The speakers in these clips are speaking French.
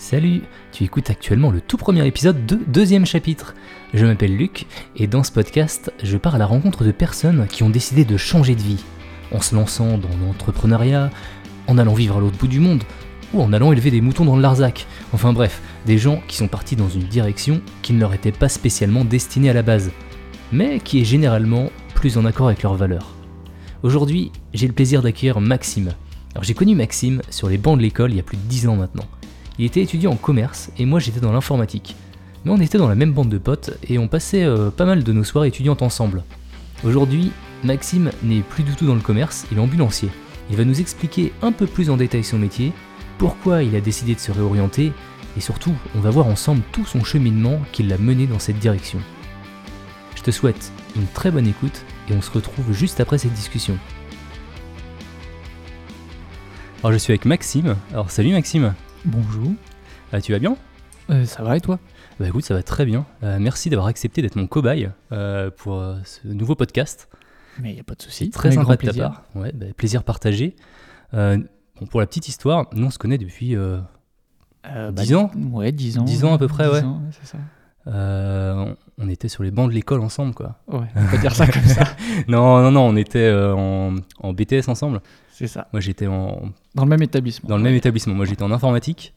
Salut, tu écoutes actuellement le tout premier épisode de deuxième chapitre. Je m'appelle Luc et dans ce podcast, je pars à la rencontre de personnes qui ont décidé de changer de vie, en se lançant dans l'entrepreneuriat, en allant vivre à l'autre bout du monde, ou en allant élever des moutons dans le Larzac. Enfin bref, des gens qui sont partis dans une direction qui ne leur était pas spécialement destinée à la base, mais qui est généralement plus en accord avec leurs valeurs. Aujourd'hui, j'ai le plaisir d'accueillir Maxime. Alors j'ai connu Maxime sur les bancs de l'école il y a plus de 10 ans maintenant. Il était étudiant en commerce et moi j'étais dans l'informatique. Mais on était dans la même bande de potes et on passait euh, pas mal de nos soirées étudiantes ensemble. Aujourd'hui, Maxime n'est plus du tout dans le commerce, il est ambulancier. Il va nous expliquer un peu plus en détail son métier, pourquoi il a décidé de se réorienter et surtout, on va voir ensemble tout son cheminement qui l'a mené dans cette direction. Je te souhaite une très bonne écoute et on se retrouve juste après cette discussion. Alors je suis avec Maxime. Alors salut Maxime. Bonjour. Ah, tu vas bien? Euh, ça va et toi? Bah écoute, ça va très bien. Euh, merci d'avoir accepté d'être mon cobaye euh, pour ce nouveau podcast. Mais il n'y a pas de souci. Très sympa de ta plaisir. part. Ouais, bah, plaisir partagé. Bon, pour la petite histoire, nous on se connaît depuis. euh, Euh, 10 ans Ouais, 10 ans. 10 ans à peu près, 10 ouais. ans, ça. Euh, on- était sur les bancs de l'école ensemble, quoi. Ouais, on peut dire ça comme ça. Non, non, non, on était euh, en, en BTS ensemble. C'est ça. Moi j'étais en, Dans le même établissement. dans le même établissement. Moi j'étais en informatique.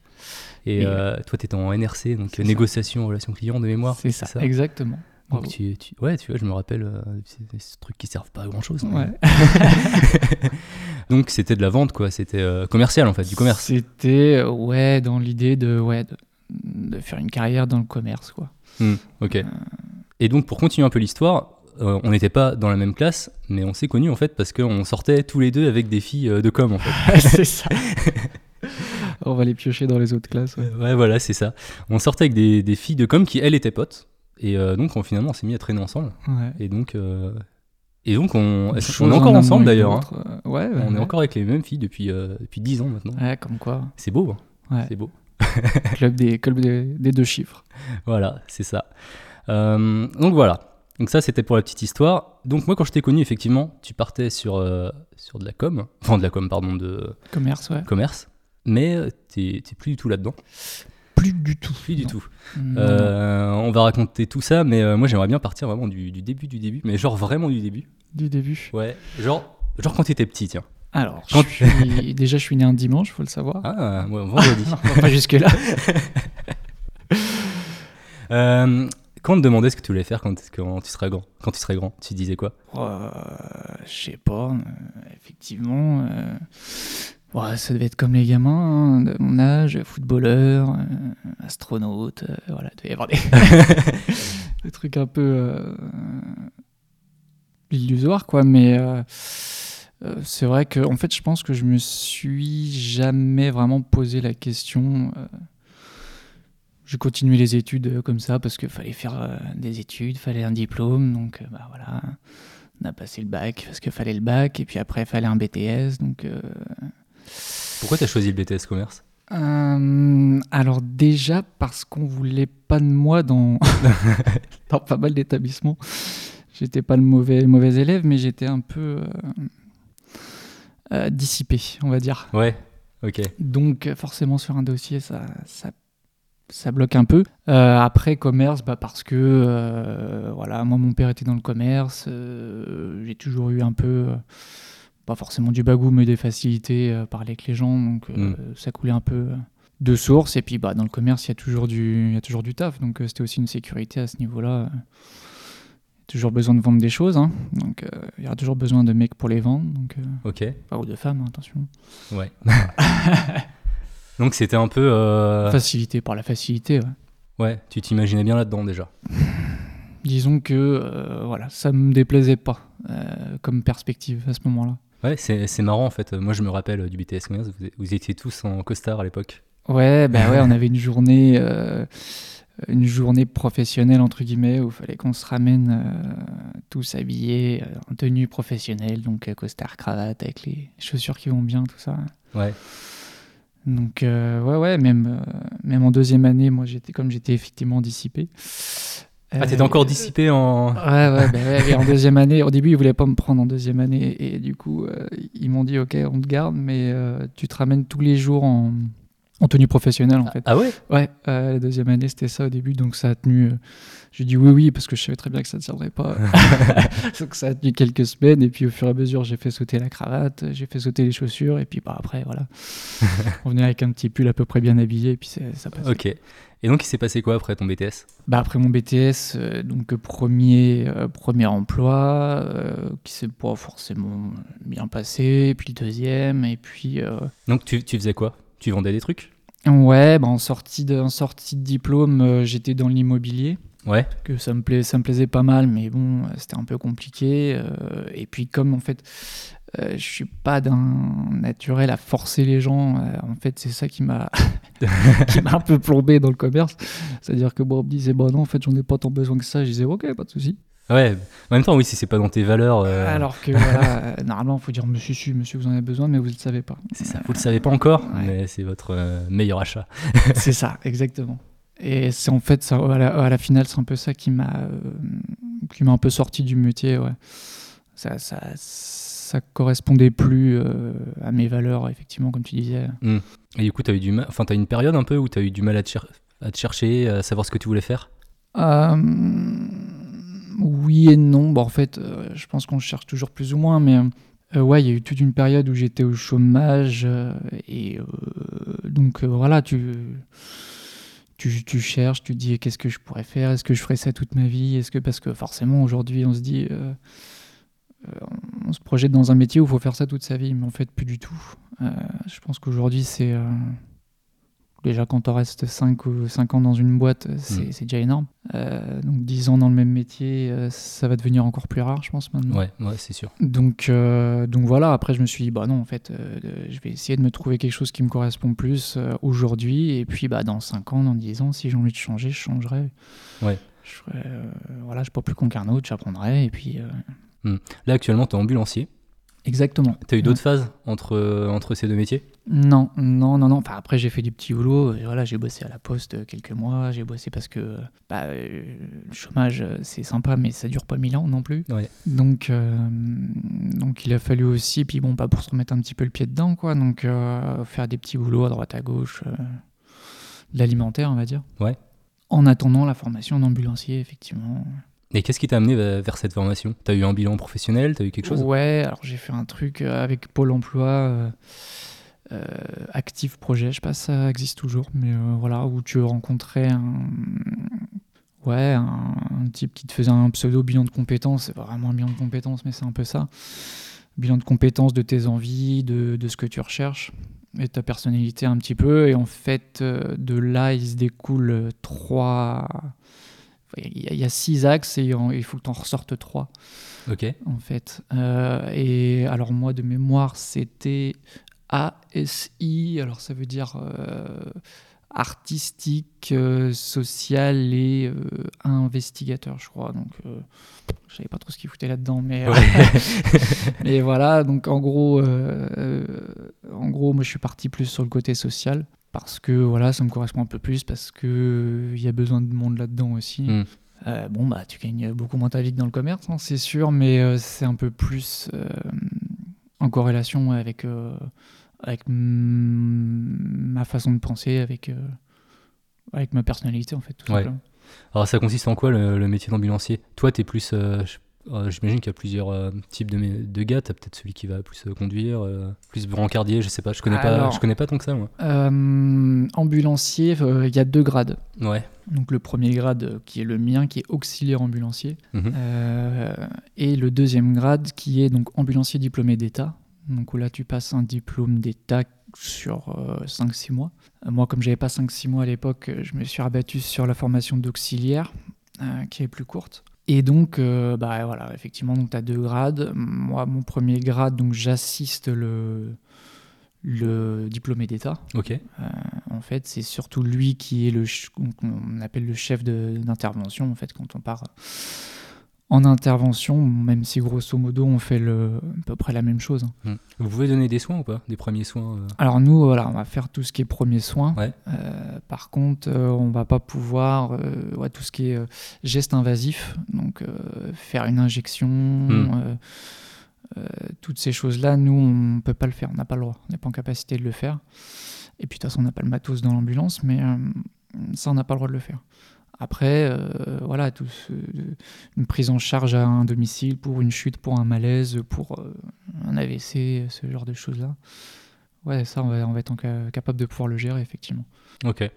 Et Et, euh, toi t'étais en NRC, donc ça. négociation, relation client de mémoire. C'est ça, exactement. Donc tu, tu- ouais, tu vois, je me rappelle euh, ces, trucs qui servent pas à grand chose. Ouais. Donc c'était de la vente, quoi. C'était euh, commercial en fait, du commerce. C'était, ouais, dans l'idée de, ouais, de, de faire une carrière dans le commerce, quoi. Hmm, ok. Et donc pour continuer un peu l'histoire, euh, on n'était pas dans la même classe, mais on s'est connus en fait parce qu'on sortait tous les deux avec des filles euh, de com en fait. c'est ça. on va les piocher dans les autres classes. Ouais. ouais, voilà, c'est ça. On sortait avec des, des filles de com qui elles étaient potes. Et euh, donc on, finalement on s'est mis à traîner ensemble. Ouais. Et donc, euh, et donc on, on est en encore ensemble d'ailleurs. hein. Ouais, On est encore avec les mêmes filles depuis, depuis 10 ans maintenant. Ouais, comme quoi. C'est beau, hein. Ouais. c'est beau. Club des, club des, des deux chiffres. Voilà, c'est ça. Euh, donc voilà. Donc ça, c'était pour la petite histoire. Donc moi, quand je t'ai connu, effectivement, tu partais sur, euh, sur de la com, enfin de la com, pardon, de Commerce, ouais. commerce, mais euh, t'es plus du tout là-dedans. Plus du tout. Plus du Non. tout. Euh, on va raconter tout ça, mais moi, j'aimerais bien partir vraiment du, du début du début, mais genre vraiment du début. du début. Ouais. Genre, genre quand t'étais petit, tiens. Alors, Quand- je suis- déjà, je suis né un dimanche, faut le savoir. Ah, ouais, vendredi. Non, pas jusque-là. Euh, quand on te demandait ce que tu voulais faire quand, quand tu serais grand, quand tu serais grand, tu disais quoi? Euh, je sais pas, euh, effectivement. euh, ouais, ça devait être comme les gamins hein, de mon âge, footballeur, astronaute, voilà, il devait y avoir des, des trucs un peu illusoires, quoi. Mais euh, c'est vrai que, en fait, je pense que je me suis jamais vraiment posé la question. euh, j'ai continué les études euh, comme ça parce qu'il fallait faire des études, fallait un diplôme, donc bah voilà, on a passé le bac parce qu'il fallait le bac, et puis après il fallait un BTS, donc. Pourquoi t'as choisi le BTS commerce? Euh, alors déjà parce qu'on voulait pas de moi dans, dans pas mal d'établissements. J'étais pas le mauvais, mauvais élève, mais j'étais un peu euh, euh, dissipé, on va dire. Ouais. Ok. Donc euh, forcément sur un dossier, ça, ça, ça bloque un peu. Euh, après commerce, bah, parce que euh, voilà, moi mon père était dans le commerce, j'ai toujours eu un peu, pas forcément du bagou, mais des facilités à parler avec les gens, donc euh, Mm. ça coulait un peu de source. Et puis bah, dans le commerce, il y a toujours du, il y a toujours du taf, donc c'était aussi une sécurité à ce niveau-là. euh. Toujours besoin de vendre des choses, hein. donc euh, il y aura toujours besoin de mecs pour les vendre, donc, euh, Ok. enfin, ou de femmes, hein, attention. Ouais. Donc c'était un peu. euh, Facilité par la facilité, ouais. Ouais. Tu t'imaginais bien là-dedans déjà. Disons que voilà, ça me déplaisait pas comme perspective à ce moment-là. Ouais, c'est marrant en fait. Moi, je me rappelle du BTS commerce. Vous, vous étiez tous en costard à l'époque. Ouais, bah ouais, on avait une journée, une journée professionnelle entre guillemets où il fallait qu'on se ramène euh, tous habillés euh, en tenue professionnelle, donc euh, costard, cravate avec les chaussures qui vont bien, tout ça. Ouais. Donc euh, ouais, ouais, même même en deuxième année, moi j'étais comme j'étais effectivement dissipé. Ah, t'étais encore dissipé en. Ouais, ouais, bah ouais, et en deuxième année, au début, ils voulaient pas me prendre en deuxième année, et du coup, ils m'ont dit, ok, on te garde, mais tu te ramènes tous les jours en, En tenue professionnelle, en fait. Ah ouais? Ouais, euh, la deuxième année, c'était ça au début, donc ça a tenu. euh, J'ai dit oui, oui, parce que je savais très bien que ça ne tiendrait pas. donc ça a tenu quelques semaines, et puis au fur et à mesure, j'ai fait sauter la cravate, j'ai fait sauter les chaussures, et puis bah, après, voilà. On venait avec un petit pull à peu près bien habillé, et puis ça passait. Ok. Et donc, il s'est passé quoi après ton BTS Bah, après mon BTS, euh, donc euh, premier, premier emploi, qui s'est pas forcément bien passé, puis le deuxième, et puis. Donc, tu, tu faisais quoi? Tu vendais des trucs Ouais, bah, en, sortie de, en sortie de diplôme, euh, j'étais dans l'immobilier. Ouais. que ça me, plaît, ça me plaisait pas mal, mais bon, c'était un peu compliqué. euh, et puis comme en fait, euh, je suis pas d'un naturel à forcer les gens, euh, en fait, c'est ça qui m'a qui m'a un peu plombé dans le commerce. C'est-à-dire que bon, on me disait, bon non, en fait, j'en ai pas tant besoin que ça. Je disais, ok, pas de souci. Ouais. En même temps, oui, si c'est pas dans tes valeurs. euh, Alors que voilà, euh, normalement, il faut dire, monsieur, si, monsieur, vous en avez besoin, mais vous ne le savez pas. C'est ça. Vous le savez pas encore, Ouais. mais c'est votre euh, meilleur achat. C'est ça, exactement. Et c'est en fait, ça, à, la, à la finale, c'est un peu ça qui m'a euh, qui m'a un peu sorti du métier. Ouais. Ça, ça, ça correspondait plus euh, à mes valeurs, effectivement, comme tu disais. Et du coup, t'as eu du mal. Enfin, t'as eu une période un peu où t'as eu du mal à te, cher- à te chercher, à savoir ce que tu voulais faire? Euh, oui et non. Bon, en fait, euh, je pense qu'on cherche toujours plus ou moins, mais euh, ouais, il y a eu toute une période où j'étais au chômage euh, et donc voilà, tu, tu tu cherches, tu dis qu'est-ce que je pourrais faire, est-ce que je ferais ça toute ma vie, est-ce que parce que forcément aujourd'hui on se dit on se projette dans un métier où il faut faire ça toute sa vie, mais en fait plus du tout. Je pense qu'aujourd'hui c'est Déjà, quand on reste 5 ou 5 ans dans une boîte, c'est Mm. déjà énorme. Euh, donc 10 ans dans le même métier, euh, ça va devenir encore plus rare, je pense, maintenant. Ouais, ouais, c'est sûr. Donc, euh, donc voilà, après, je me suis dit, bah non, en fait, je vais essayer de me trouver quelque chose qui me correspond plus aujourd'hui. Et puis, bah, dans 5 ans, dans 10 ans, si j'ai envie de changer, je changerai. Ouais. Je voilà, je suis pas plus con qu'un autre, j'apprendrai. Et puis, euh, Là, actuellement, t'es ambulancier. Exactement. T'as eu Ouais. d'autres phases entre, euh, entre ces deux métiers? Non, non, non, non. Enfin, après, j'ai fait du petit boulot. Et Voilà, j'ai bossé à la poste euh, quelques mois. J'ai bossé parce que bah, euh, le chômage, c'est sympa, mais ça dure pas mille ans non plus. Ouais. Donc, euh, donc, il a fallu aussi, puis bon, pas pour se remettre un petit peu le pied dedans, quoi. Donc, euh, faire des petits boulots à droite à gauche, de l'alimentaire, on va dire. Ouais. En attendant la formation d'ambulancier, effectivement. Et qu'est-ce qui t'a amené vers cette formation? T'as eu un bilan professionnel? T'as eu quelque chose? Ouais, alors j'ai fait un truc euh, avec Pôle emploi, euh, euh, Active Projet, je sais pas si ça existe toujours, mais euh, voilà, où tu rencontrais un, ouais, un, type qui te faisait un pseudo bilan de compétences, c'est vraiment un bilan de compétences, mais c'est un peu ça. Bilan de compétences de tes envies, de, de ce que tu recherches et ta personnalité un petit peu. Et en fait, de là, il se découle trois. Il y, a- il y a six axes et il faut que tu en ressortes trois Ok. en fait. Euh, et alors moi, de mémoire, c'était ASI, alors ça veut dire euh, artistique, euh, social et euh, investigateur, je crois. Donc, je savais pas trop ce qu'il foutait là-dedans, mais, euh, mais voilà. Donc, en gros, en gros, moi, je suis parti plus sur le côté social parce que voilà, ça me correspond un peu plus parce que euh, il y a besoin de monde là-dedans aussi. Mm. Euh, bon, bah, tu gagnes beaucoup moins ta vie que dans le commerce, hein, c'est sûr, mais euh, c'est un peu plus euh, en corrélation avec, euh, avec ma façon de penser, avec, euh, avec ma personnalité, en fait, tout Ouais. simplement. Alors, ça consiste en quoi le, le métier d'ambulancier? Toi, t'es plus. Euh, J'imagine qu'il y a plusieurs euh, types de, de gars. T'as peut-être celui qui va plus euh, conduire, euh, plus brancardier, je sais pas. Je connais, pas, je connais pas tant que ça, moi. Ambulancier, il y a deux grades. Ouais. Donc le premier grade qui est le mien, qui est auxiliaire ambulancier, Mhm. Et le deuxième grade qui est donc ambulancier diplômé d'État. Donc où là tu passes un diplôme d'État sur 5-6 mois. Moi comme j'avais pas 5-6 mois à l'époque, je me suis rabattu sur la formation d'auxiliaire qui est plus courte. Et donc, euh, bah voilà, effectivement, tu as deux grades. Moi, mon premier grade, donc j'assiste le, le diplômé d'État. Ok. Euh, en fait, c'est surtout lui qui est le, qu'on appelle le chef d'intervention. En fait, quand on part en intervention, même si grosso modo on fait le, à peu près la même chose. Mm. Vous pouvez donner des soins ou pas Des premiers soins euh Alors nous, voilà, on va faire tout ce qui est premiers soins. Ouais. Euh, par contre, euh, on va pas pouvoir ouais, tout ce qui est geste invasif, donc faire une injection, euh, toutes ces choses-là, nous on peut pas le faire, on n'a pas le droit, on n'est pas en capacité de le faire. Et puis de toute façon, on n'a pas le matos dans l'ambulance, mais ça, on n'a pas le droit de le faire. Après, euh, voilà, tout ce- une prise en charge à un domicile pour une chute, pour un malaise, pour euh, un AVC, ce genre de choses-là. Ouais, ça, on va, on va être capable de pouvoir le gérer, effectivement. Ok.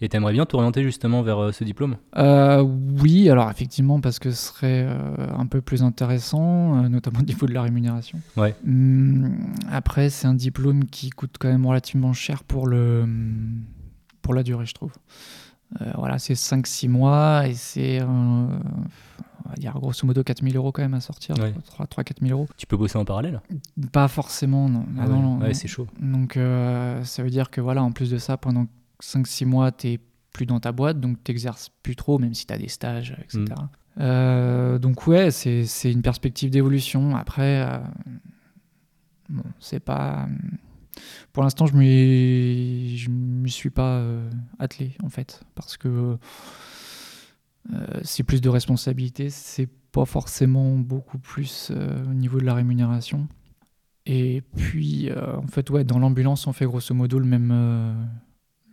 Et t'aimerais bien t'orienter justement vers euh, ce diplôme? Euh, oui, alors effectivement, parce que ce serait un peu plus intéressant, notamment au niveau de la rémunération. Ouais. Hum, après, c'est un diplôme qui coûte quand même relativement cher pour, le, pour la durée, je trouve. Euh, voilà, c'est 5-6 mois et c'est, on va dire, grosso modo 4000 euros quand même à sortir, Ouais. 3-4 000 euros. Tu peux bosser en parallèle Pas forcément, non. Ah ouais, non, non, Ouais, non. c'est chaud. Donc euh, ça veut dire que voilà, en plus de ça, pendant 5-6 mois, tu plus dans ta boîte, donc tu n'exerces plus trop, même si tu as des stages, etc. Mm. Euh, donc ouais, c'est c'est une perspective d'évolution. Après, euh, bon, c'est pas... Pour l'instant, je ne me suis pas euh, attelé, en fait, parce que euh, c'est plus de responsabilité, c'est pas forcément beaucoup plus euh, au niveau de la rémunération. Et puis, en fait, ouais, dans l'ambulance, on fait grosso modo le même,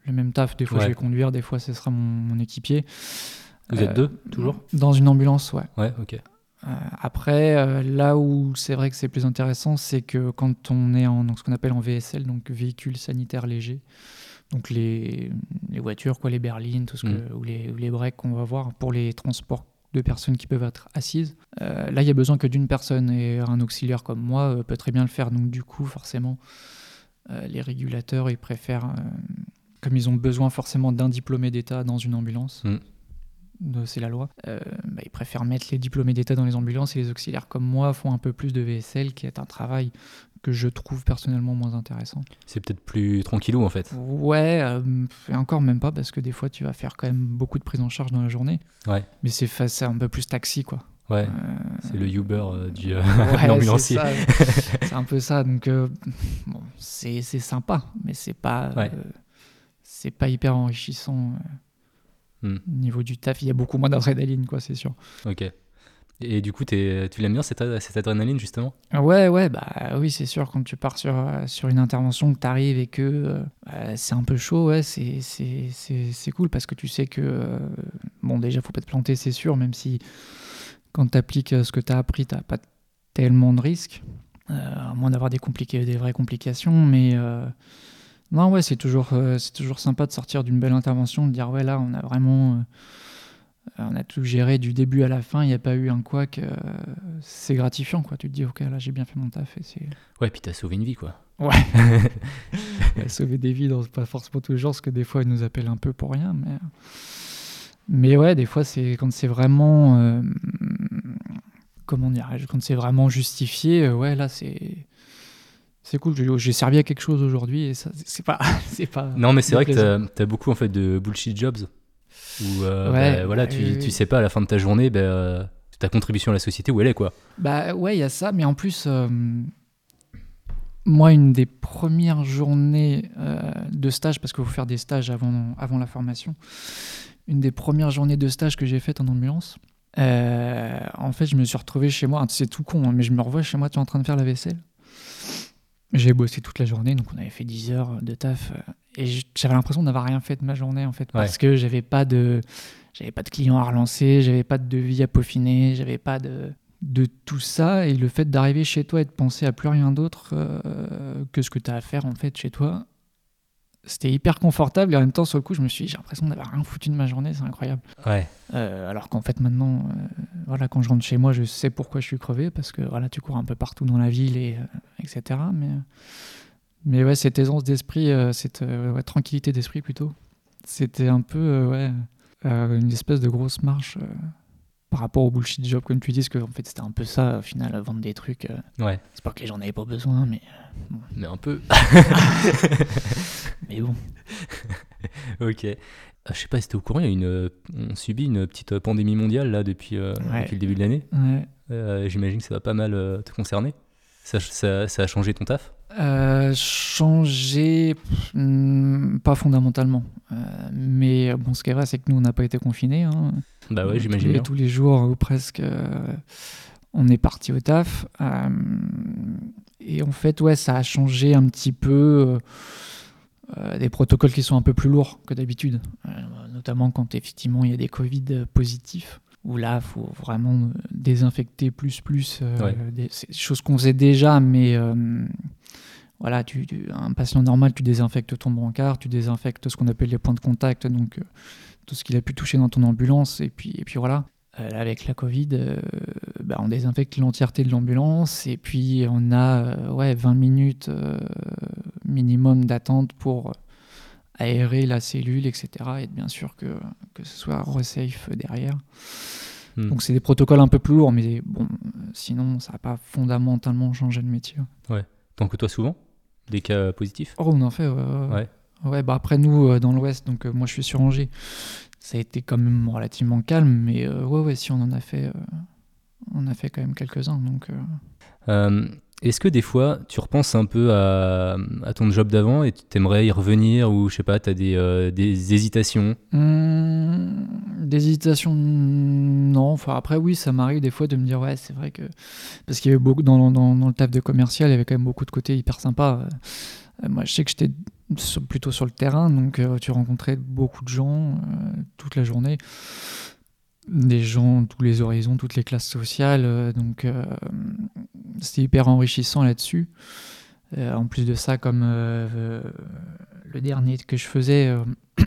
le même taf. Des fois, Ouais. je vais conduire, des fois, ce sera mon, mon équipier. Vous êtes deux, toujours? Dans une ambulance, ouais. Ouais, ok. Euh, après, euh, là où c'est vrai que c'est plus intéressant, c'est que quand on est en donc, ce qu'on appelle en VSL, donc véhicule sanitaire léger, donc les, les voitures, quoi, les berlines, tout ce que, ou, les, ou les breaks qu'on va voir pour les transports de personnes qui peuvent être assises. Euh, là, il y a besoin que d'une personne et un auxiliaire comme moi euh, peut très bien le faire. Donc du coup, forcément, euh, les régulateurs, ils préfèrent, comme ils ont besoin forcément d'un diplômé d'État dans une ambulance, Mm. C'est la loi, euh, bah, ils préfèrent mettre les diplômés d'État dans les ambulances et les auxiliaires comme moi font un peu plus de VSL, qui est un travail que je trouve personnellement moins intéressant. C'est peut-être plus tranquillou en fait. Ouais, euh, et encore même pas, parce que des fois tu vas faire quand même beaucoup de prise en charge dans la journée. Ouais. Mais c'est un peu plus taxi, quoi. Ouais, Euh, c'est le Uber euh, du euh, ouais, l'ambulancier. c'est un peu ça. Donc, bon, c'est sympa, mais c'est pas, Ouais. c'est pas hyper enrichissant Hmm. au niveau du taf. Il y a beaucoup moins d'adrénaline, quoi, c'est sûr. Ok. Et du coup, t'es- tu l'aimes bien cette, cette adrénaline justement? Ouais, ouais, bah oui, c'est sûr. Quand tu pars sur, euh, sur une intervention, que tu arrives et que euh, euh, c'est un peu chaud, ouais, c'est- cool parce que tu sais que, euh, bon, déjà, faut pas te planter, c'est sûr, même si quand tu appliques ce que tu as appris, tu pas tellement de risques, euh, à moins d'avoir des, des vraies complications. Mais non, ouais, c'est toujours, euh, c'est toujours sympa de sortir d'une belle intervention, de dire, ouais, là, on a vraiment. euh, on a tout géré du début à la fin, il n'y a pas eu un couac. euh, c'est gratifiant, quoi. Tu te dis, ok, là, j'ai bien fait mon taf. Et c'est Ouais, puis t'as sauvé une vie quoi. sauver des vies, dans, pas forcément tous les jours, parce que des fois, ils nous appellent un peu pour rien. Mais, mais ouais, des fois, c'est quand c'est vraiment. euh, comment dire Quand c'est vraiment justifié, ouais, là, c'est. C'est cool, j'ai- servi à quelque chose aujourd'hui et ça, c'est- pas, c'est pas. Non, mais c'est vrai que t'as as beaucoup en fait de bullshit jobs où euh, Ouais, bah, voilà, bah, tu, tu sais pas à la fin de ta journée bah, euh, ta contribution à la société où elle est quoi. Bah ouais, il y a ça, mais en plus, euh, moi, une des premières journées euh, de stage, parce qu'il faut faire des stages avant, avant la formation, une des premières journées de stage que j'ai faites en ambulance, en fait, je me suis retrouvé chez moi, c'est tout con, hein, mais je me revois chez moi, tu es en train de faire la vaisselle. J'ai bossé toute la journée, donc on avait fait 10 heures de taf, euh, et j'avais l'impression d'avoir rien fait de ma journée, en fait, parce que j'avais pas de... J'avais pas de clients à relancer, j'avais pas de devis à peaufiner, j'avais pas de, de tout ça. Et le fait d'arriver chez toi et de penser à plus rien d'autre euh, que ce que tu as à faire en fait chez toi, c'était hyper confortable. Et en même temps, sur le coup, je me suis dit, j'ai l'impression d'avoir rien foutu de ma journée, c'est incroyable. Ouais. Euh, alors qu'en fait, maintenant, euh, voilà, quand je rentre chez moi, je sais pourquoi je suis crevé parce que voilà, tu cours un peu partout dans la ville, et, euh, etc. Mais, mais ouais, cette aisance d'esprit, cette ouais, tranquillité d'esprit plutôt, c'était un peu ouais, une espèce de grosse marche par rapport au bullshit job, comme tu dis, parce que en fait, c'était un peu ça, au final, vendre des trucs. euh, Ouais. c'est pas que les gens n'avaient pas besoin, mais, Mais un peu. mais bon. ok. Euh, Je sais pas si t'es au courant, il y a une, euh, on subit une petite pandémie mondiale là depuis, euh, Ouais. depuis le début de l'année. Ouais. Euh, J'imagine que ça va pas mal euh, te concerner. Ça, ça, ça a changé ton taf? Euh, changer, pff, hmm, pas fondamentalement. Euh, mais bon, ce qui est vrai, c'est que nous, on n'a pas été confinés. hein. Bah ouais, tous j'imagine bien. tous les jours ou presque, euh, on est parti au taf. Euh, et en fait, ouais, ça a changé un petit peu. des protocoles qui sont un peu plus lourds que d'habitude, notamment quand effectivement il y a des Covid positifs, où là, il faut vraiment désinfecter plus, plus, euh, Ouais. des, c'est des choses qu'on faisait déjà, mais euh, voilà, tu, tu- un patient normal, tu désinfectes ton brancard, tu désinfectes ce qu'on appelle les points de contact, donc euh, tout ce qu'il a pu toucher dans ton ambulance, et puis, et puis voilà. Euh, là, avec la Covid, euh, bah, on désinfecte l'entièreté de l'ambulance et puis on a euh, ouais, 20 minutes euh, minimum d'attente pour aérer la cellule, etc. Et être bien sûr que, que ce soit resafe derrière. Hmm. Donc c'est des protocoles un peu plus lourds, mais bon, sinon ça n'a pas fondamentalement changé le métier. T'en côtoies souvent? Des cas positifs? Oh, on en fait, ouais. ouais. Ouais. Ouais, bah après nous, euh, dans l'Ouest, donc euh, moi je suis sur Angers, ça a été quand même relativement calme, mais euh, ouais, ouais, si on en a fait, on a fait quand même quelques-uns. Donc, euh, Euh, Est-ce que des fois, tu repenses un peu à, ton job d'avant et tu t'aimerais y revenir ou je sais pas, t'as des, euh, des hésitations? Hum, D'hésitation, non. Enfin, après, oui, ça m'arrive des fois de me dire, ouais, c'est vrai que. Parce qu'il y avait beaucoup. Dans, dans, le taf de commercial, il y avait quand même beaucoup de côtés hyper sympas. Euh, moi, je sais que j'étais plutôt sur le terrain, donc euh, tu rencontrais beaucoup de gens toute la journée. Des gens, tous les horizons, toutes les classes sociales. euh, donc, euh, c'était hyper enrichissant là-dessus. Euh, en plus de ça, comme le dernier que je faisais.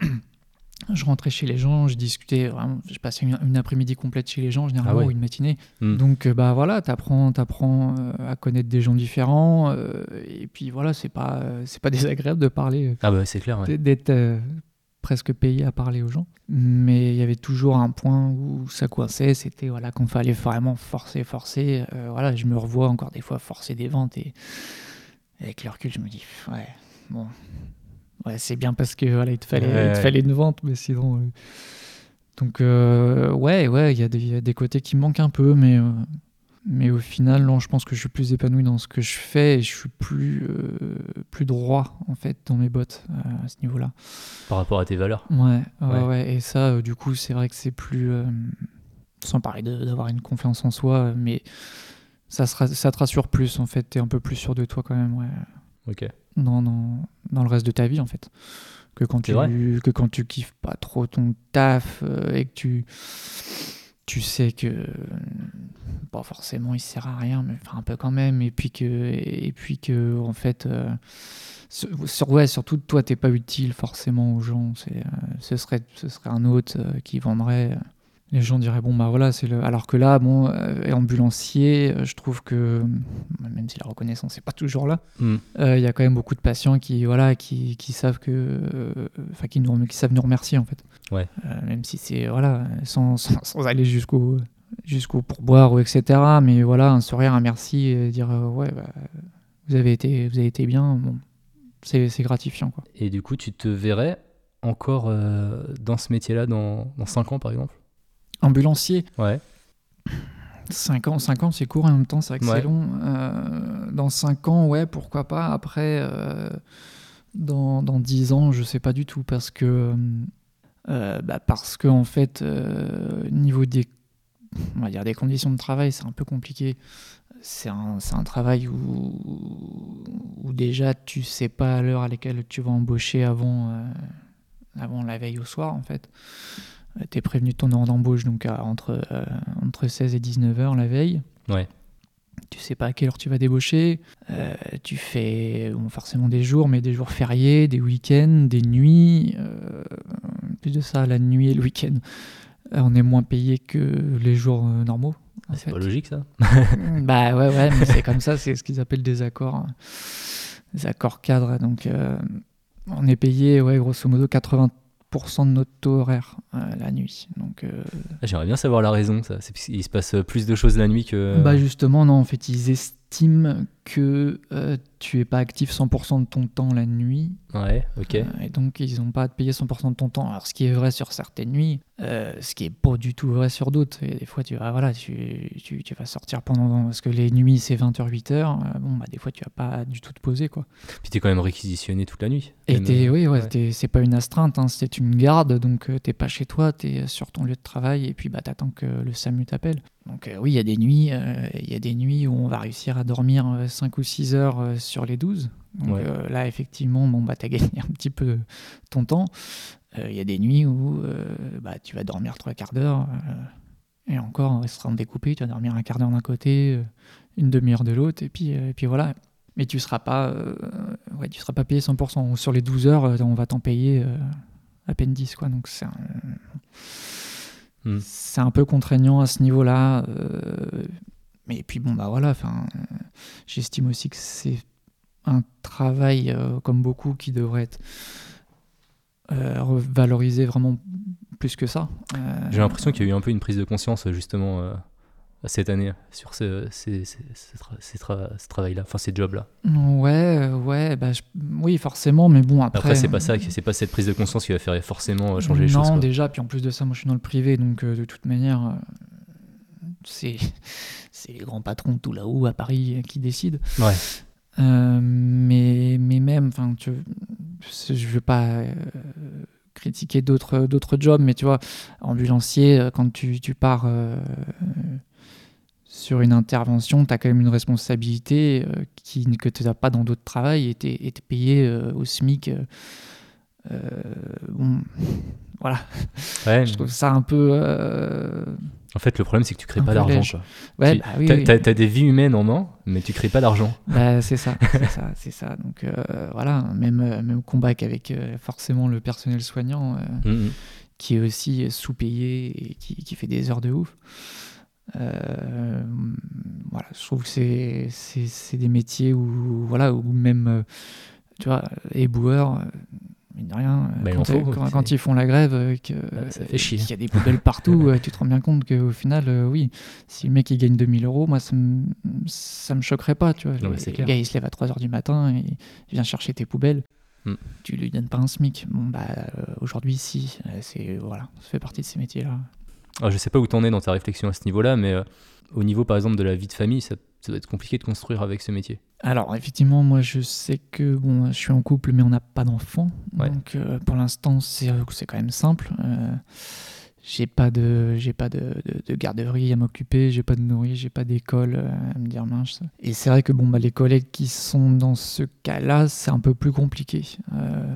je rentrais chez les gens, je discutais vraiment, je passais une, une après-midi complète chez les gens, généralement, Ah ouais. ou une matinée. Hmm. Donc, bah voilà, t'apprends, t'apprends euh, à connaître des gens différents, euh, et puis voilà, c'est pas, c'est pas désagréable de parler, Ah bah c'est clair, ouais. d'être euh, presque payé à parler aux gens. Mais il y avait toujours un point où ça coinçait, c'était voilà, qu'on fallait vraiment forcer, forcer. Euh, voilà, je me revois encore des fois forcer des ventes, et avec le recul, je me dis, ouais, bon. Ouais, c'est bien parce que voilà, il te fallait, Ouais, il te fallait une vente, mais sinon. euh, Donc, euh, ouais, ouais, il y, a des- il y a des côtés qui me manquent un peu, mais, euh, mais au final, non, je pense que je suis plus épanoui dans ce que je fais et je suis plus, euh, plus droit, en fait, dans mes bottes euh, à ce niveau-là. Par rapport à tes valeurs. Ouais, ouais, Ouais. ouais. Et ça, euh, du coup, c'est vrai que c'est plus. euh, sans parler d'avoir une confiance en soi, mais ça, se ra- ça te rassure plus, en fait. T'es un peu plus sûr de toi, quand même, ouais. Ok. Dans, dans, dans le reste de ta vie, en fait. Que quand, tu, que quand tu kiffes pas trop ton taf et que tu. Tu sais que. Pas forcément, il sert à rien, mais enfin, un peu quand même. Et puis que. Et puis que, en fait. euh, sur- sur, ouais, surtout toi, t'es pas utile forcément aux gens. C'est, euh, ce, serait, ce serait un autre euh, qui vendrait. Les gens diraient bon bah voilà c'est le. Alors que là bon euh, ambulancier, euh, je trouve que même si la reconnaissance n'est pas toujours là, Hmm. euh, il y a quand même beaucoup de patients qui voilà qui, qui savent que euh, enfin qui nous qui savent nous remercier en fait. Ouais. Même si c'est voilà sans, sans, sans aller jusqu'au jusqu'au pourboire ou etc. Mais voilà un sourire, un merci, et dire ouais bah, vous avez été vous avez été bien. Bon, c'est c'est gratifiant quoi. Et du coup, tu te verrais encore dans ce métier-là dans, dans 5 ans, par exemple? Ambulancier. Ouais. 5 ans, 5 ans c'est court en même temps c'est vrai que Ouais. c'est long. Euh, dans 5 ans, ouais, pourquoi pas. Après, euh, dans, dans 10 ans, je sais pas du tout parce que, euh, bah, parce que en fait, niveau des, on va dire des conditions de travail, c'est un peu compliqué. C'est un, travail où, où déjà tu sais pas à l'heure à laquelle tu vas embaucher avant, avant la veille au soir en fait. Tu es prévenu de ton heure d'embauche donc à- entre, euh, entre 16 et 19 heures la veille. Ouais. Tu sais pas à quelle heure tu vas débaucher. Euh, tu fais bon, forcément des jours, mais des jours fériés, des week-ends, des nuits. Euh, en plus de ça, la nuit et le week-end, euh, on est moins payé que les jours normaux. en C'est pas logique, ça bah ouais, ouais, mais c'est comme ça, c'est ce qu'ils appellent des accords, des accords cadres. Donc on est payé, ouais, grosso modo, 80% de notre taux horaire euh, la nuit. Donc euh, Ah, J'aimerais bien savoir la raison, ça. C'est parce qu'il se passe plus de choses la nuit que. bah justement, non, en fait, ils estiment que euh, tu es pas actif 100% de ton temps la nuit. Ouais, ok. Euh, et donc, ils n'ont pas à te payer 100% de ton temps. Alors, ce qui est vrai sur certaines nuits, euh, ce qui est pas du tout vrai sur d'autres. Et des fois, tu vas, voilà, tu, tu, tu vas sortir pendant. Parce que les nuits, c'est 20h, 8h. bon, bah, des fois, tu vas pas du tout te poser, quoi. Puis t'es quand même réquisitionné toute la nuit. Et t'es- oui, ouais, ouais. c'est pas une astreinte, hein, c'est une garde, donc euh, t'es pas chez toi, t'es sur ton lieu de travail, et puis bah, t'attends que le SAMU t'appelle. Donc oui, il y a des nuits, il y a des nuits où on va réussir à dormir 5 ou 6 heures euh, sur les 12. Donc Ouais. euh, là, effectivement, bon, bah, tu as gagné un petit peu ton temps. Euh, Il y a des nuits où bah, tu vas dormir trois quarts d'heure. et encore, il sera découpé. Tu vas dormir un quart d'heure d'un côté, une demi-heure de l'autre. Et puis, et puis voilà. Mais tu seras pas, ouais, tu seras pas payé 100%. Sur les 12 heures, on va t'en payer à peine 10. Quoi. Donc c'est un, Hmm. c'est un peu contraignant à ce niveau-là. euh, mais puis bon, bah voilà, enfin, j'estime aussi que c'est un travail, euh, comme beaucoup, qui devrait être euh, valorisé vraiment plus que ça. Euh, J'ai l'impression qu'il y a eu un peu une prise de conscience justement euh, cette année sur ce, ces- ces- ces tra- ces tra- ce travail-là, enfin ces jobs-là. Ouais, ouais, bah, je- oui, forcément, mais bon, après. Après, c'est pas ça, c'est pas cette prise de conscience qui va faire forcément changer les non, choses. quoi. déjà, puis en plus de ça, moi je suis dans le privé, donc de toute manière, c'est c'est les grands patrons tout là-haut à Paris qui décident. Ouais. Euh, mais, mais même, enfin, je veux pas euh, critiquer d'autres d'autres jobs, mais tu vois, ambulancier, euh, quand tu, tu pars euh, sur une intervention, tu as quand même une responsabilité qui, que tu n'as pas dans d'autres travails et tu es, payé au SMIC. bon, voilà, Ouais, je trouve ça un peu. En fait, le problème, c'est que tu crées Un pas d'argent. Ouais, Tu- bah oui, oui. t'as des vies humaines en main, mais tu crées pas d'argent. Bah, c'est ça, c'est ça, c'est ça. Donc euh, voilà, même, euh, même combat qu'avec euh, forcément le personnel soignant euh, Mhm. qui est aussi sous-payé et qui, qui fait des heures de ouf. Voilà, je trouve que c'est, des métiers où, voilà, où même, tu vois, éboueurs, euh, mine de rien, euh, Bah, il quand, en faut, quand- c'est- quand ils font la grève, euh, Bah, fait chier. qu'il y a des poubelles partout, euh, tu te rends bien compte qu'au final, euh, oui, si le mec il gagne 2000 euros, moi ça me, ça me choquerait pas, tu vois. Non, le gars il se lève à 3h du matin et il vient chercher tes poubelles. Mm. Tu lui donnes pas un SMIC. Bon, bah, euh, aujourd'hui, si. Euh, c'est, voilà, ça fait partie de ces métiers-là. Alors, je sais pas où t'en es dans ta réflexion à ce niveau-là, mais euh, au niveau, par exemple, de la vie de famille, ça, ça doit être compliqué de construire avec ce métier. Alors, effectivement, moi, je sais que bon, je suis en couple, mais on n'a pas d'enfant. Ouais. Donc, euh, pour l'instant, c'est, euh, c'est quand même simple. Euh, j'ai pas de, j'ai pas de, de- de garderie à m'occuper, j'ai pas de nourrice, j'ai pas d'école euh, à me dire mince. Et c'est vrai que bon, bah, les collègues qui sont dans ce cas-là, c'est un peu plus compliqué. Euh,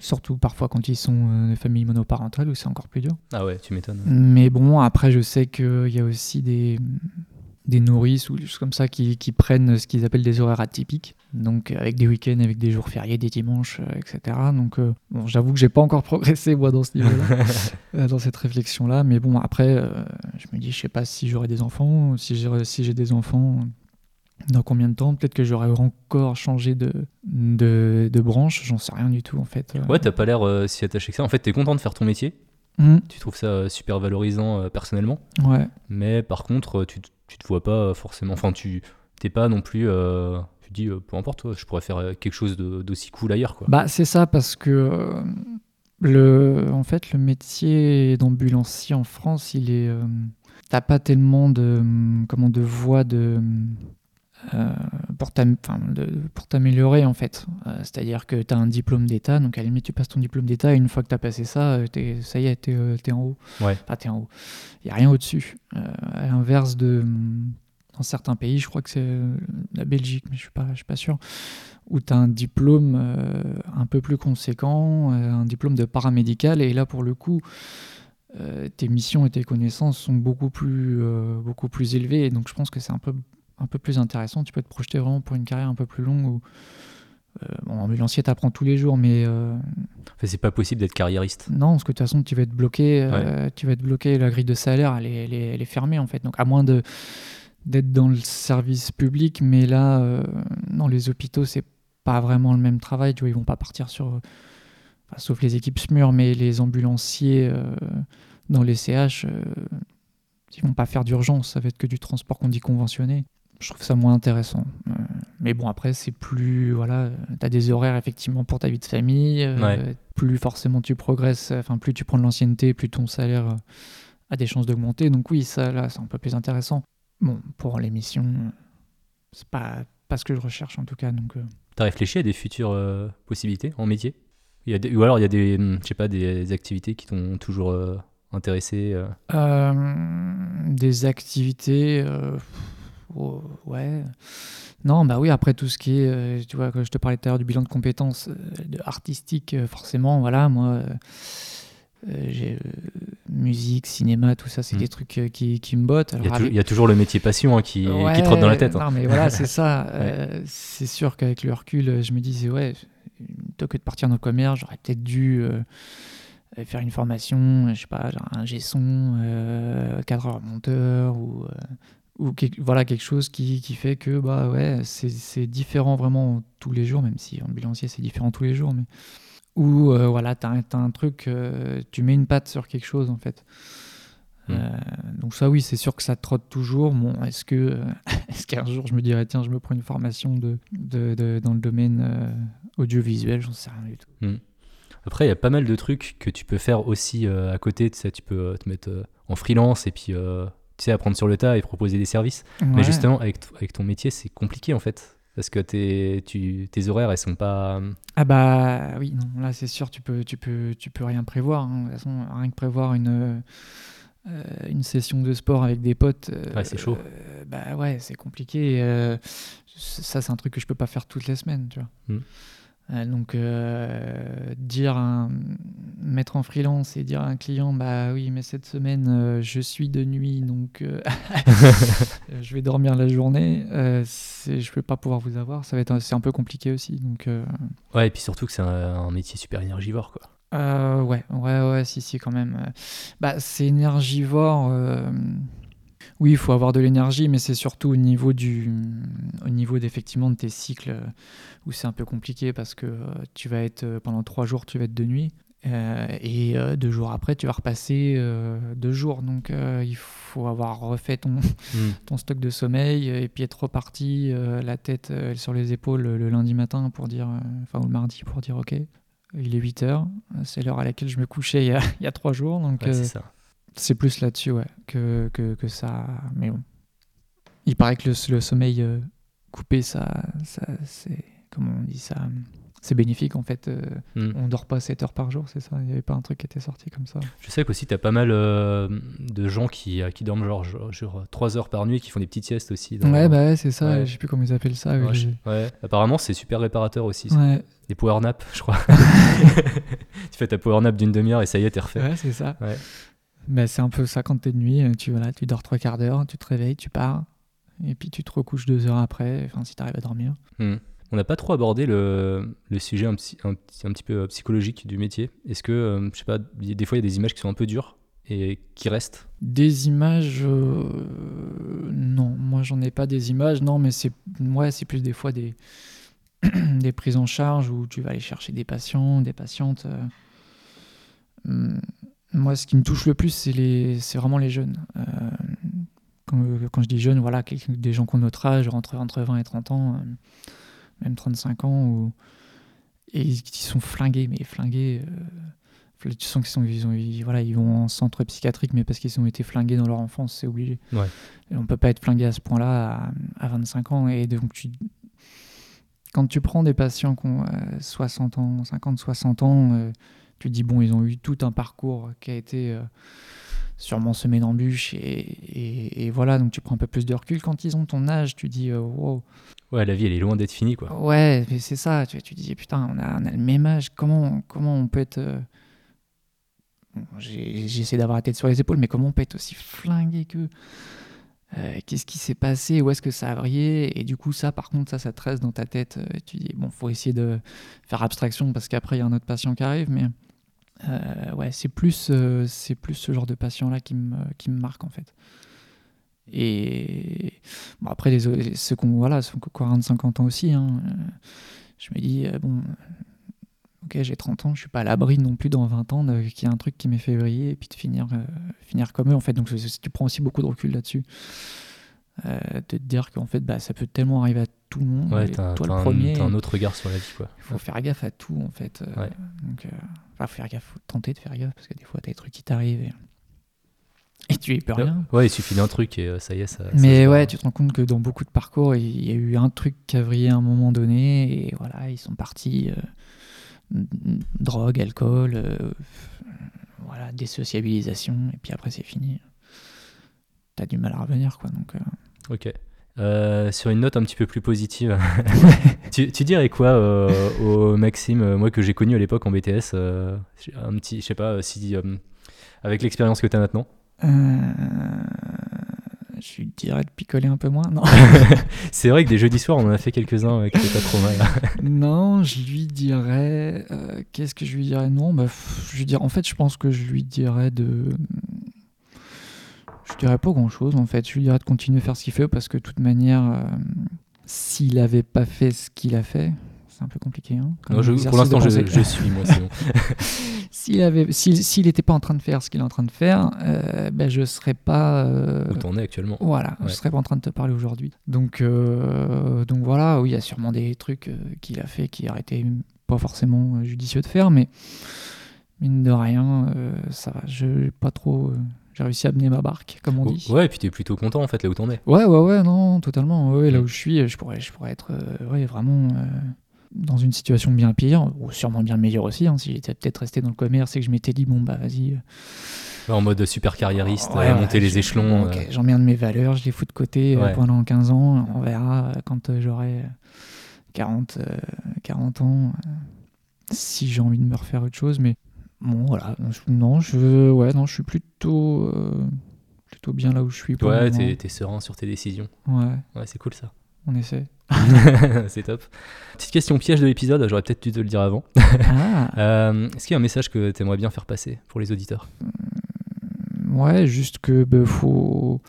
surtout parfois quand ils sont des familles monoparentales où c'est encore plus dur. Ah ouais, tu m'étonnes. Mais bon, après, je sais qu'il y a aussi des, des nourrices ou des choses comme ça qui, qui prennent ce qu'ils appellent des horaires atypiques. Donc, avec des week-ends, avec des jours fériés, des dimanches, euh, etc. Donc, euh, bon, j'avoue que j'ai pas encore progressé, moi, dans ce niveau-là, euh, dans cette réflexion-là. Mais bon, après, je me dis, je sais pas si j'aurai des enfants, si j'ai si j'ai des enfants. Dans combien de temps Peut-être que j'aurais encore changé de, de, de branche, j'en sais rien du tout en fait. Ouais, t'as pas l'air si attaché que ça. En fait, t'es content de faire ton métier. Hmm, Tu trouves ça super valorisant euh, personnellement. ouais. Mais par contre, tu, tu te vois pas forcément. Enfin, tu t'es pas non plus. euh, tu te dis, euh, peu importe, toi, je pourrais faire euh, quelque chose d'aussi cool ailleurs, quoi. Bah, c'est ça, parce que le, en fait, le métier d'ambulancier en France, il est. T'as pas tellement de, hum, comment, de voies de, euh, pour de- pour t'améliorer, en fait. Euh, C'est-à-dire que tu as un diplôme d'État, donc à la limite, tu passes ton diplôme d'État, et une fois que tu as passé ça, euh, t'es- ça y est, tu es, en haut. Ouais. Enfin, tu en haut. Il n'y a rien au-dessus. Euh, à l'inverse de. Dans certains pays, je crois que c'est euh, la Belgique, mais je ne suis, pas- je suis pas sûr où tu as un diplôme euh, un peu plus conséquent, euh, un diplôme de paramédical, et là pour le coup, euh, tes missions et tes connaissances sont beaucoup plus, euh, beaucoup plus élevées, et donc je pense que c'est un peu, un peu plus intéressant. Tu peux te projeter vraiment pour une carrière un peu plus longue où. euh, bon, ambulancier, t'apprends tous les jours, mais euh, Enfin, c'est pas possible d'être carriériste. non, parce que de toute façon, tu vas être bloqué. euh, tu vas être bloqué. La grille de salaire, elle est, elle est- elle est fermée en fait. Donc, à moins de d'être dans le service public, mais là, euh, dans les hôpitaux, c'est pas vraiment le même travail. Tu vois, ils vont pas partir sur, enfin, sauf les équipes SMUR, mais les ambulanciers euh, dans les CH, euh, ils vont pas faire d'urgence. Ça va être que du transport qu'on dit conventionné. Je trouve ça moins intéressant. Euh, mais bon, après, c'est plus. Voilà, tu as des horaires effectivement pour ta vie de famille. euh, Ouais. Plus forcément tu progresses, enfin, plus tu prends de l'ancienneté, plus ton salaire euh, a des chances d'augmenter. Donc, oui, ça, là, c'est un peu plus intéressant. Bon, pour l'émission, c'est pas, pas ce que je recherche en tout cas. Donc, T'as réfléchi à des futures possibilités en métier? Il y a des, Ou alors il y a des, hum, je sais pas, des activités qui t'ont toujours intéressé des activités, oh, ouais. Non, bah oui, après tout ce qui est, euh, tu vois, quand je te parlais tout à l'heure du bilan de compétences euh, de artistique, euh, forcément, voilà, moi, euh, euh, j'ai euh, musique, cinéma, tout ça, c'est Mm. des trucs euh, qui, qui me bottent. Il y, a tou- avec- il y a toujours le métier passion hein, qui, qui trotte dans la tête. hein. Non, mais voilà, c'est ça. Euh, c'est sûr qu'avec le recul, euh, je me disais, ouais, plutôt que de partir dans le commerce, j'aurais peut-être dû euh, euh, faire une formation, euh, je sais pas, genre un G-son, euh, cadreur monteur ou, euh, ou quelque- voilà, quelque chose qui, qui fait que bah ouais, c'est c'est différent vraiment tous les jours, même si ambulancier c'est différent tous les jours, mais où euh, voilà, t'as t'as un truc, euh, tu mets une patte sur quelque chose en fait. Mm. Euh, donc ça oui, c'est sûr que ça trotte toujours. Bon, est-ce que est-ce qu'un jour je me dirais tiens, je me prends une formation de, de, de- dans le domaine audiovisuel, j'en sais rien du tout. Après, il y a pas mal de trucs que tu peux faire aussi euh, à côté. Tu sais, tu peux euh, te mettre euh, en freelance et puis tu sais, apprendre sur le tas et proposer des services. Mais justement, avec, avec ton métier, c'est compliqué en fait. Parce que tes, tu, tes horaires, elles sont pas. Ah bah oui, non, là c'est sûr, tu peux, tu peux, tu peux rien prévoir. hein. De toute façon, rien que prévoir une, euh, une session de sport avec des potes. euh, Ouais, c'est chaud. euh, bah ouais, c'est compliqué. euh, ça, c'est un truc que je peux pas faire toutes les semaines, tu vois. Mm. Euh, donc euh, dire un, mettre en freelance et dire à un client bah oui mais cette semaine euh, je suis de nuit donc je vais dormir la journée c'est- je peux pas pouvoir vous avoir ça va être un- c'est un peu compliqué aussi donc Ouais, et puis surtout que c'est un, un métier super énergivore, quoi. euh, ouais, ouais, ouais, si, si, quand même. Bah, c'est énergivore. euh, Oui, il faut avoir de l'énergie, mais c'est surtout au niveau du, au niveau d'effectivement de tes cycles euh, où c'est un peu compliqué parce que euh, tu vas être euh, pendant trois jours, tu vas être de nuit. euh, et euh, deux jours après, tu vas repasser euh, deux jours. Donc, il faut avoir refait ton, Mm. ton stock de sommeil et puis être reparti la tête sur les épaules le lundi matin pour dire, enfin, ou le mardi pour dire, OK, il est 8 heures, c'est l'heure à laquelle je me couchais il y a, il y a trois jours. Donc, Ouais, c'est ça. C'est plus là-dessus, ouais, que, que, que ça. Mais bon. Il paraît que le, le sommeil euh, coupé, ça, ça c'est. Comment on dit ça C'est bénéfique en fait. euh, Mm. On dort pas 7 heures par jour, c'est ça Il n'y avait pas un truc qui était sorti comme ça Je sais qu'aussi, tu as pas mal euh, de gens qui, euh, qui dorment genre, genre, genre 3 heures par nuit, qui font des petites siestes aussi. dans- Ouais, bah ouais, c'est ça. Ouais. Je sais plus comment ils appellent ça. Ouais, je- apparemment, c'est super réparateur aussi. Des power naps, je crois. tu fais ta power nap d'une demi-heure et ça y est, t'es refait. ouais c'est ça. C'est un peu ça quand t'es de nuit. euh, Tu, voilà, tu dors trois quarts d'heure, tu te réveilles, tu pars. Et puis tu te recouches deux heures après, enfin si t'arrives à dormir. Hmm. On n'a pas trop abordé le, le sujet un, petit- un, petit- un petit peu euh, psychologique du métier. Est-ce que, euh, je sais pas, des fois il y a des images qui sont un peu dures et qui restent? Des images, euh, non, moi j'en ai pas des images, non, mais c'est ouais, plus des fois des, des prises en charge où tu vas aller chercher des patients, des patientes. euh. Moi, ce qui me touche le plus, c'est les, vraiment les jeunes. Euh, quand, quand je dis jeunes, voilà, des gens qui ont notre âge, entre, entre 20 et 30 ans, euh, même 35 ans, où- et ils, ils sont flingués, mais flingués. euh, tu sens qu'ils sont, ils ont, ils- voilà, ils vont en centre psychiatrique, mais parce qu'ils ont été flingués dans leur enfance, c'est obligé. Ouais. Et on peut pas être flingué à ce point-là à, à 25 ans. Et donc, tu, quand tu prends des patients qui ont euh, 60 ans, 50, 60 ans, euh, tu dis, bon, ils ont eu tout un parcours qui a été euh, sûrement semé d'embûches. Et, et- et voilà, donc tu prends un peu plus de recul. Quand ils ont ton âge, tu dis, euh, wow, Ouais, la vie elle est loin d'être finie quoi. Ouais, mais c'est ça. Tu, tu dis, putain, on a, on a le même âge. Comment, comment on peut être. euh, bon, J'essaie d'avoir la tête sur les épaules, mais comment on peut être aussi flingué que. Euh, Qu'est-ce qui s'est passé? Où est-ce que ça a vrillé? Et du coup, ça, par contre, ça, ça te reste dans ta tête. Euh, Tu dis, bon, faut essayer de faire abstraction parce qu'après, il y a un autre patient qui arrive, mais. Euh, ouais, c'est plus, euh, plus ce genre de patient-là qui me, qui me marque, en fait. Et bon, après, les, ceux qui ont, voilà, ceux qui ont 40-50 ans aussi, hein, euh, je me dis, bon, ok, j'ai 30 ans, je suis pas à l'abri non plus dans 20 ans qu'il y a un truc qui m'est fait vriller et puis de finir, finir comme eux, en fait. Donc, tu prends aussi beaucoup de recul là-dessus. Euh, de te dire qu'en fait, bah, ça peut tellement arriver à tout le monde. Ouais, t'as toi t'as le un, premier. t'as un autre regard sur la vie quoi. Il faut faire gaffe à tout, en fait. euh, Ouais. Donc, euh, enfin, faut faire gaffe, faut tenter de faire gaffe parce que des fois, t'as des trucs qui t'arrivent et, et tu y peux rien. Ouais, il suffit d'un truc et euh, ça y est, ça. Mais ouais, tu te rends compte que dans beaucoup de parcours, il y a eu un truc qui a vrillé à un moment donné, et voilà, ils sont partis euh, drogue, alcool, euh, voilà, désociabilisation, et puis après c'est fini. T'as du mal à revenir, quoi. Donc, euh, Ok. Euh, sur une note un petit peu plus positive, tu, tu, dirais quoi euh, au Maxime, euh, moi que j'ai connu à l'époque en BTS, un petit, je sais pas si avec l'expérience que tu as maintenant Je lui dirais de picoler un peu moins, non C'est vrai que des jeudis soirs, on en a fait quelques-uns qui étaient pas trop mal. non, je lui dirais. Qu'est-ce que je lui dirais? Non, bah, je lui dirais. En fait, je pense que je lui dirais de je dirais pas grand chose en fait. Je lui dirais de continuer à faire ce qu'il fait parce que de toute manière, euh, s'il avait pas fait ce qu'il a fait, c'est un peu compliqué. Hein, pour l'instant, je, suis moi. s'il avait, s'il n'était pas en train de faire ce qu'il est en train de faire, euh, ben je serais pas. Euh, Où t'en es actuellement. Voilà, je serais pas en train de te parler aujourd'hui. Donc, euh, donc voilà, oui, il y a sûrement des trucs qu'il a fait qui auraient été pas forcément judicieux de faire, mais mine de rien, ça va. Je pas trop j'ai réussi à mener ma barque, comme on dit. Ouais, et puis tu es plutôt content en fait là où t'en es. Ouais, ouais, ouais, non, totalement. Ouais, Là mm. où je suis, je pourrais, je pourrais être euh, ouais, vraiment euh, dans une situation bien pire, ou sûrement bien meilleure aussi. Hein, si j'étais peut-être resté dans le commerce et que je m'étais dit, bon, bah vas-y. Euh. en mode super carriériste, monter les échelons. J'emmerde mes valeurs, je les fous de côté pendant 15 ans. On verra quand j'aurai 40, 40 ans si j'ai envie de me refaire autre chose. Mais Bon, voilà. Non, je, ouais, non, je suis plutôt, euh, plutôt bien là où je suis. Pour ouais, t'es, serein sur tes décisions. Ouais. Ouais, c'est cool ça. On essaie. c'est top. Petite question piège de l'épisode, j'aurais peut-être dû te le dire avant. Ah. Euh, est-ce qu'il y a un message que tu aimerais bien faire passer pour les auditeurs? Mmh, Ouais, juste que bah, faut...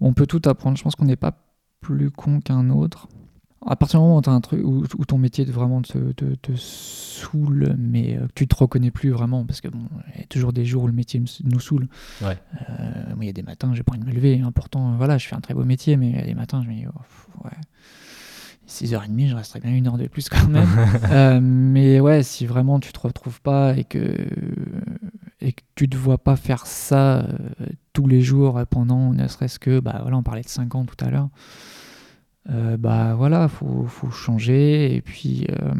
on peut tout apprendre. Je pense qu'on n'est pas plus con qu'un autre à partir du moment où tu as un truc où, ton métier vraiment te, te, saoule, mais euh, que tu te reconnais plus vraiment, parce que bon, il y a toujours des jours où le métier nous saoule. Ouais. Euh, il y a des matins, j'ai pas envie de me lever. Important, voilà, je fais un très beau métier, mais il y a des matins, je me dis, oh, ouais. 6h30, je resterai bien une heure de plus quand même. Euh, mais ouais, si vraiment tu te retrouves pas et que, et que tu te vois pas faire ça tous les jours pendant ne serait-ce que, bah voilà, on parlait de 5 ans tout à l'heure. Euh, bah voilà, faut, faut changer et puis euh,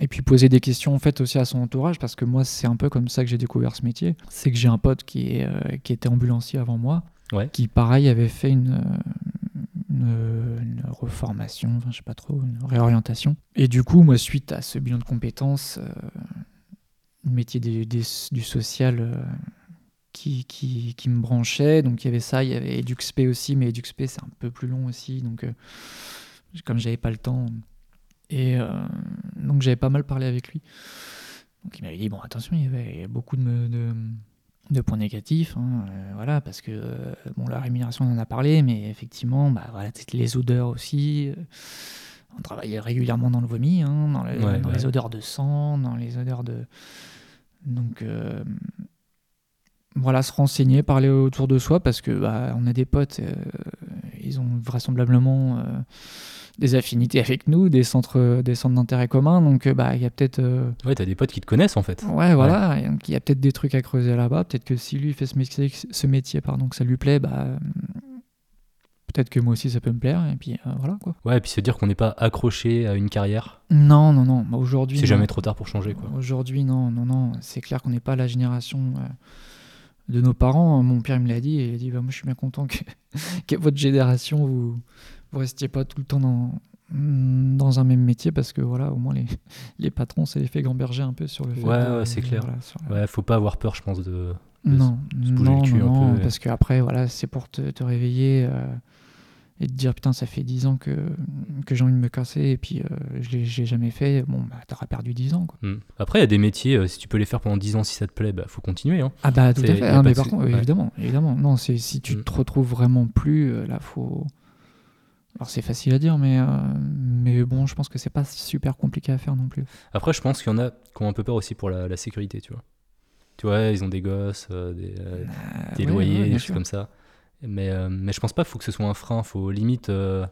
et puis poser des questions en fait aussi à son entourage parce que moi c'est un peu comme ça que j'ai découvert ce métier. C'est que j'ai un pote qui est euh, qui était ambulancier avant moi, qui pareil avait fait une, une, reformation, enfin je sais pas trop, une réorientation. Et du coup moi suite à ce bilan de compétences, le métier du social qui, qui, qui, me branchait. Donc il y avait ça, il y avait EduxP aussi, mais EduxP c'est un peu plus long aussi. Donc euh, comme j'avais pas le temps. Et euh, donc j'avais pas mal parlé avec lui. Donc il m'avait dit bon attention, il y avait beaucoup de, de, de points négatifs, hein, euh, voilà, parce que bon la rémunération on en a parlé, mais effectivement bah voilà les odeurs aussi. on travaillait régulièrement dans le vomi, hein, dans, dans les odeurs de sang, dans les odeurs de donc voilà, se renseigner, parler autour de soi, parce que bah, on a des potes, euh, ils ont vraisemblablement euh, des affinités avec nous, des centres, des centres d'intérêt communs, donc euh, bah il y a peut-être. Ouais, t'as des potes qui te connaissent en fait. Ouais, voilà, il y a peut-être des trucs à creuser là-bas. Peut-être que si lui fait ce métier, ce métier, pardon, que ça lui plaît, bah peut-être que moi aussi ça peut me plaire et puis voilà quoi. Ouais, et puis se dire qu'on n'est pas accroché à une carrière. Non, non, non. Bah, aujourd'hui. C'est jamais trop tard pour changer quoi. Aujourd'hui, non, non, non. C'est clair qu'on n'est pas la génération de nos parents. Mon père me l'a dit et il a dit bah, Moi, je suis bien content que, que votre génération, vous ne restiez pas tout le temps dans, dans un même métier parce que voilà, au moins les, les patrons, ça les fait gamberger un peu sur le fait. Ouais, c'est clair. Ouais, faut pas avoir peur, je pense, de. non, non, non, parce qu'après, voilà, c'est pour te, te réveiller. Euh, et de dire putain ça fait 10 ans que, que j'ai envie de me casser et puis euh, je l'ai jamais fait bon bah t'auras perdu 10 ans quoi. Hmm. après il y a des métiers euh, si tu peux les faire pendant 10 ans si ça te plaît bah faut continuer hein. ah bah tout à fait mais par contre évidemment évidemment non c'est si tu hmm. te retrouves vraiment plus euh, là faut alors c'est facile à dire mais mais bon je pense que c'est pas super compliqué à faire non plus après je pense qu'il y en a qui ont un peu peur aussi pour la, sécurité tu vois tu vois ils ont des gosses des, des loyers des choses comme ça mais, euh, mais je pense pas qu'il faut que ce soit un frein. faut limite. Euh,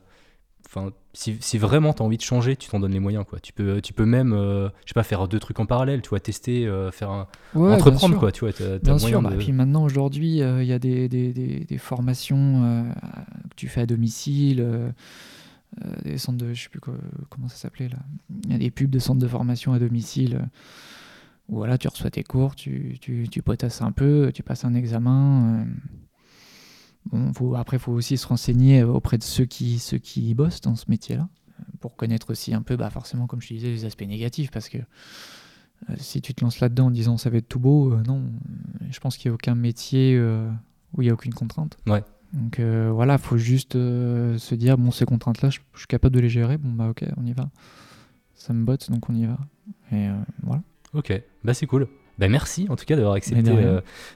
enfin, si, si, vraiment tu as envie de changer, tu t'en donnes les moyens. Quoi. Tu, peux, tu peux même, euh, je sais pas, faire deux trucs en parallèle, tu vois, tester, faire un, entreprendre. Quoi, tu vois, bien sûr, bah, puis maintenant, aujourd'hui, il y a des, des, des, formations que tu fais à domicile. des centres de, je sais plus comment ça s'appelait là. Il y a des pubs de centres de formation à domicile où voilà, tu reçois tes cours, tu, tu, tu potasses un peu, tu passes un examen Bon, faut, après, il faut aussi se renseigner auprès de ceux qui, ceux qui bossent dans ce métier-là, pour connaître aussi un peu, bah, forcément, comme je te disais, les aspects négatifs, parce que euh, si tu te lances là-dedans en disant ça va être tout beau, euh, non, je pense qu'il n'y a aucun métier euh, où il n'y a aucune contrainte. Ouais. Donc voilà, faut juste se dire, bon, ces contraintes-là, je, je, suis capable de les gérer, bon, bah ok, on y va. Ça me botte, donc on y va. Et voilà. Ok, bah c'est cool. Bah merci en tout cas d'avoir accepté,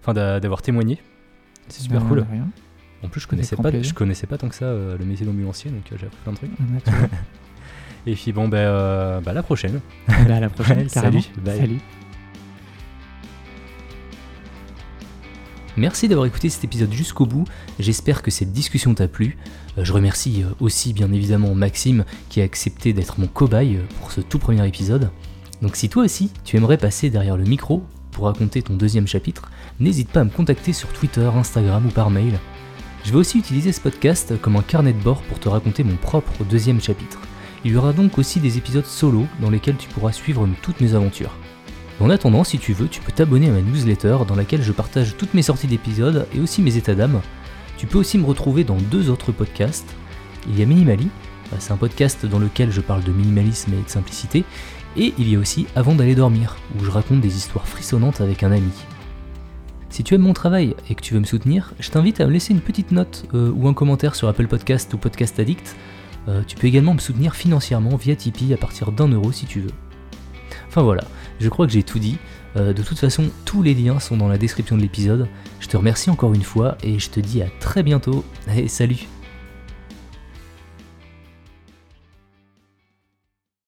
enfin d'avoir témoigné. C'est super cool. En plus, je connaissais pas, je connaissais pas tant que ça le métier d'ambulancier, donc j'ai appris plein de trucs. Et puis bon, ben, bah, à la prochaine. Bah, à la prochaine. Salut. Salut. Merci d'avoir écouté cet épisode jusqu'au bout, j'espère que cette discussion t'a plu. Euh, je remercie euh, aussi bien évidemment Maxime qui a accepté d'être mon cobaye euh, pour ce tout premier épisode. Donc si toi aussi tu aimerais passer derrière le micro pour raconter ton deuxième chapitre, n'hésite pas à me contacter sur Twitter, Instagram ou par mail. Je vais aussi utiliser ce podcast comme un carnet de bord pour te raconter mon propre deuxième chapitre. Il y aura donc aussi des épisodes solo dans lesquels tu pourras suivre toutes mes aventures. En attendant, si tu veux, tu peux t'abonner à ma newsletter dans laquelle je partage toutes mes sorties d'épisodes et aussi mes états d'âme. Tu peux aussi me retrouver dans deux autres podcasts. Il y a Minimali, bah, c'est un podcast dans lequel je parle de minimalisme et de simplicité, et il y a aussi Avant d'aller dormir, où je raconte des histoires frissonnantes avec un ami. Si tu aimes mon travail et que tu veux me soutenir, je t'invite à me laisser une petite note euh, ou un commentaire sur Apple Podcast ou Podcast Addict euh, tu peux également me soutenir financièrement via Tipeee à partir d'un euro si tu veux. Enfin voilà, je crois que j'ai tout dit. Euh, de toute façon, tous les liens sont dans la description de l'épisode. Je te remercie encore une fois et je te dis à très bientôt. Et salut